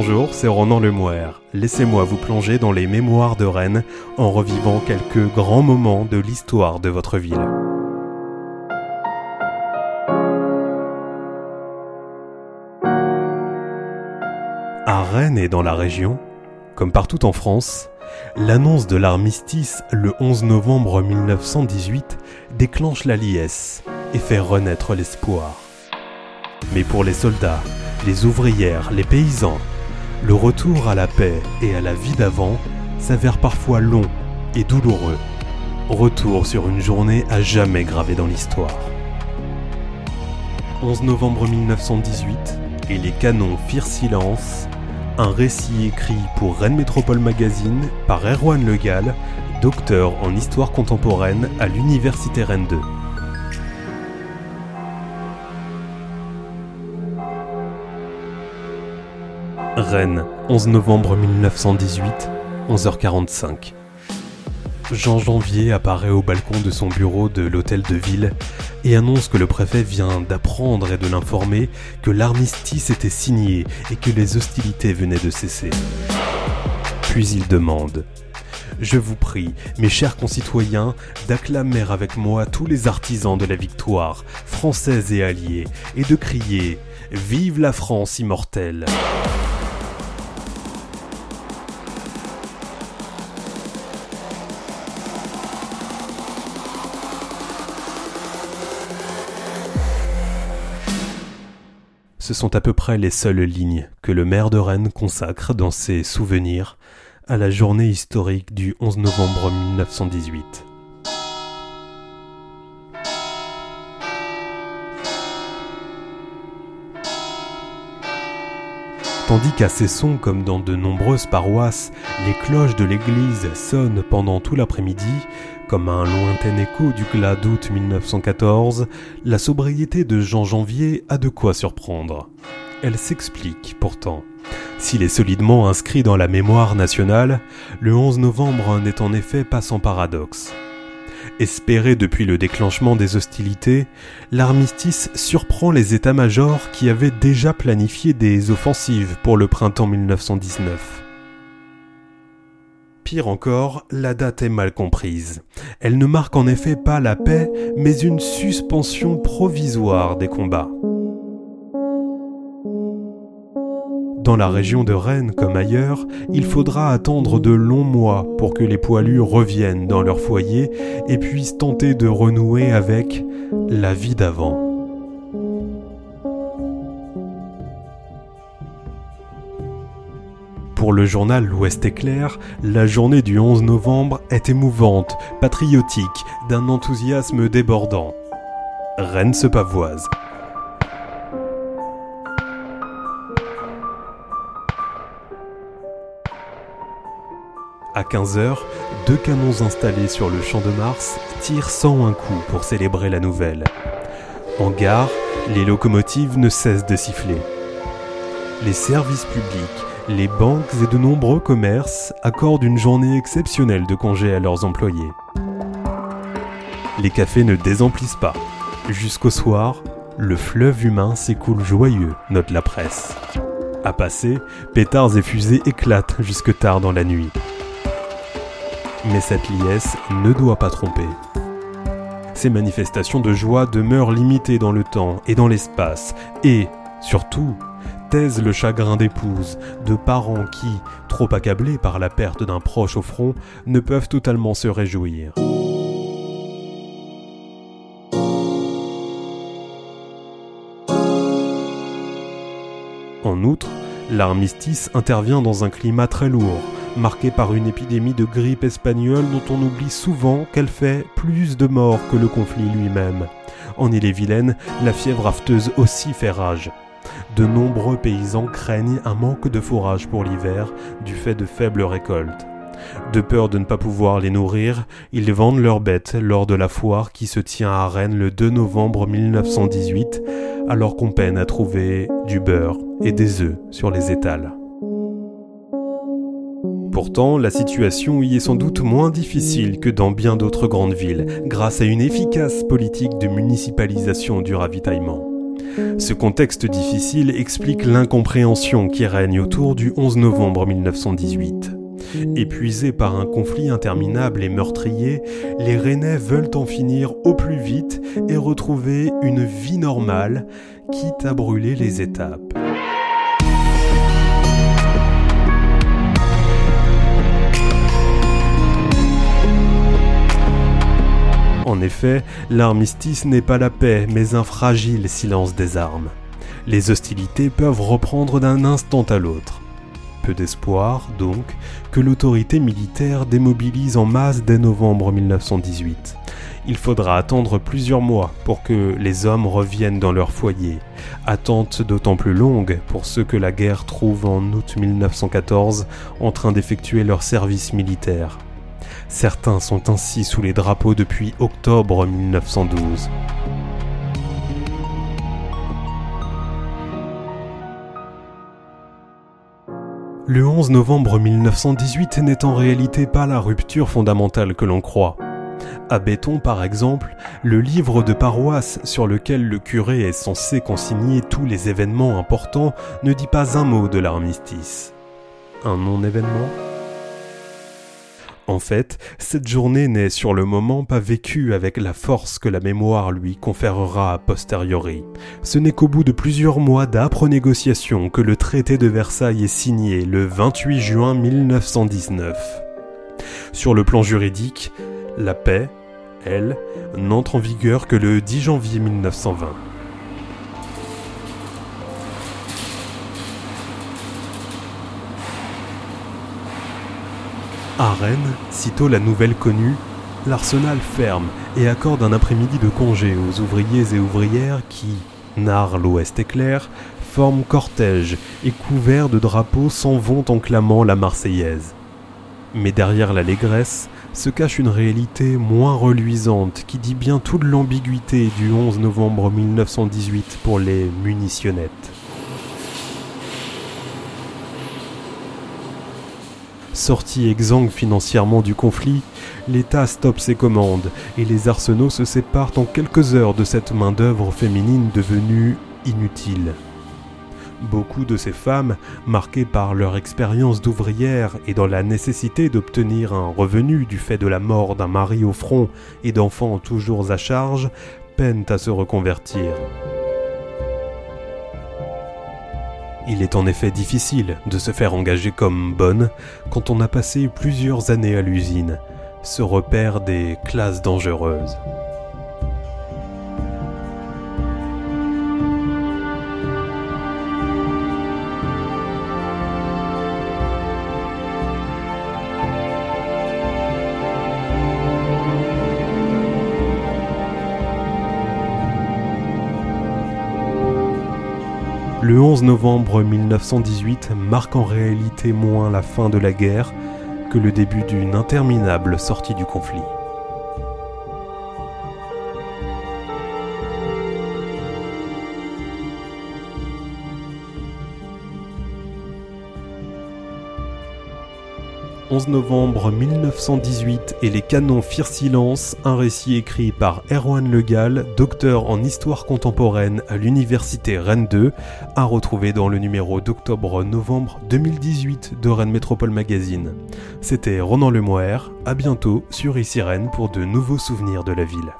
Bonjour, c'est Ronan Lemouer. Laissez-moi vous plonger dans les mémoires de Rennes en revivant quelques grands moments de l'histoire de votre ville. À Rennes et dans la région, comme partout en France, l'annonce de l'armistice le 11 novembre 1918 déclenche la liesse et fait renaître l'espoir. Mais pour les soldats, les ouvrières, les paysans, le retour à la paix et à la vie d'avant s'avère parfois long et douloureux. Retour sur une journée à jamais gravée dans l'histoire. 11 novembre 1918, et les canons firent silence, un récit écrit pour Rennes Métropole Magazine par Erwan Legal, docteur en histoire contemporaine à l'Université Rennes 2. Rennes, 11 novembre 1918, 11h45. Jean Janvier apparaît au balcon de son bureau de l'hôtel de ville et annonce que le préfet vient d'apprendre et de l'informer que l'armistice était signé et que les hostilités venaient de cesser. Puis il demande Je vous prie, mes chers concitoyens, d'acclamer avec moi tous les artisans de la victoire, française et alliés, et de crier Vive la France immortelle Ce sont à peu près les seules lignes que le maire de Rennes consacre dans ses souvenirs à la journée historique du 11 novembre 1918. Tandis qu'à Cesson, comme dans de nombreuses paroisses, les cloches de l'église sonnent pendant tout l'après-midi, comme un lointain écho du glas d'août 1914, la sobriété de Jean Janvier a de quoi surprendre. Elle s'explique pourtant. S'il est solidement inscrit dans la mémoire nationale, le 11 novembre n'est en effet pas sans paradoxe. Espéré depuis le déclenchement des hostilités, l'armistice surprend les états-majors qui avaient déjà planifié des offensives pour le printemps 1919. Pire encore, la date est mal comprise. Elle ne marque en effet pas la paix, mais une suspension provisoire des combats. Dans la région de Rennes comme ailleurs, il faudra attendre de longs mois pour que les poilus reviennent dans leur foyer et puissent tenter de renouer avec la vie d'avant. Pour le journal L'Ouest éclair, la journée du 11 novembre est émouvante, patriotique, d'un enthousiasme débordant. Rennes se pavoise. À 15h, deux canons installés sur le champ de Mars tirent sans un coup pour célébrer la nouvelle. En gare, les locomotives ne cessent de siffler. Les services publics, les banques et de nombreux commerces accordent une journée exceptionnelle de congé à leurs employés. Les cafés ne désemplissent pas. Jusqu'au soir, le fleuve humain s'écoule joyeux, note la presse. À passer, pétards et fusées éclatent jusque tard dans la nuit. Mais cette liesse ne doit pas tromper. Ces manifestations de joie demeurent limitées dans le temps et dans l'espace, et, surtout, taisent le chagrin d'épouses, de parents qui, trop accablés par la perte d'un proche au front, ne peuvent totalement se réjouir. En outre, l'armistice intervient dans un climat très lourd, marqué par une épidémie de grippe espagnole dont on oublie souvent qu'elle fait plus de morts que le conflit lui-même. En Ille-et-Vilaine, la fièvre afteuse aussi fait rage. De nombreux paysans craignent un manque de fourrage pour l'hiver du fait de faibles récoltes. De peur de ne pas pouvoir les nourrir, ils vendent leurs bêtes lors de la foire qui se tient à Rennes le 2 novembre 1918, alors qu'on peine à trouver du beurre et des œufs sur les étals. Pourtant, la situation y est sans doute moins difficile que dans bien d'autres grandes villes, grâce à une efficace politique de municipalisation du ravitaillement. Ce contexte difficile explique l'incompréhension qui règne autour du 11 novembre 1918. Épuisés par un conflit interminable et meurtrier, les Rennais veulent en finir au plus vite et retrouver une vie normale, quitte à brûler les étapes. En effet, l'armistice n'est pas la paix, mais un fragile silence des armes. Les hostilités peuvent reprendre d'un instant à l'autre. Peu d'espoir, donc, que l'autorité militaire démobilise en masse dès novembre 1918. Il faudra attendre plusieurs mois pour que les hommes reviennent dans leur foyer, attente d'autant plus longue pour ceux que la guerre trouve en août 1914 en train d'effectuer leur service militaire. Certains sont ainsi sous les drapeaux depuis octobre 1912. Le 11 novembre 1918 n'est en réalité pas la rupture fondamentale que l'on croit. À Béton, par exemple, le livre de paroisse sur lequel le curé est censé consigner tous les événements importants ne dit pas un mot de l'armistice. Un non-événement? En fait, cette journée n'est sur le moment pas vécue avec la force que la mémoire lui conférera a posteriori. Ce n'est qu'au bout de plusieurs mois d'âpres négociations que le traité de Versailles est signé le 28 juin 1919. Sur le plan juridique, la paix, elle, n'entre en vigueur que le 10 janvier 1920. À Rennes, sitôt la nouvelle connue, l'arsenal ferme et accorde un après-midi de congé aux ouvriers et ouvrières qui, narrent l'ouest éclair, forment cortège et couverts de drapeaux s'en vont en clamant la Marseillaise. Mais derrière l'allégresse se cache une réalité moins reluisante qui dit bien toute l'ambiguïté du 11 novembre 1918 pour les munitionnettes. Sorti exsangue financièrement du conflit, l'État stoppe ses commandes et les arsenaux se séparent en quelques heures de cette main-d'œuvre féminine devenue inutile. Beaucoup de ces femmes, marquées par leur expérience d'ouvrière et dans la nécessité d'obtenir un revenu du fait de la mort d'un mari au front et d'enfants toujours à charge, peinent à se reconvertir. Il est en effet difficile de se faire engager comme bonne quand on a passé plusieurs années à l'usine, ce repère des classes dangereuses. 11 novembre 1918 marque en réalité moins la fin de la guerre que le début d'une interminable sortie du conflit. 11 novembre 1918 et les canons firent silence, un récit écrit par Erwan Legal, docteur en histoire contemporaine à l'université Rennes 2, à retrouver dans le numéro d'octobre-novembre 2018 de Rennes Métropole Magazine. C'était Ronan Lemoire, à bientôt sur Ici Rennes pour de nouveaux souvenirs de la ville.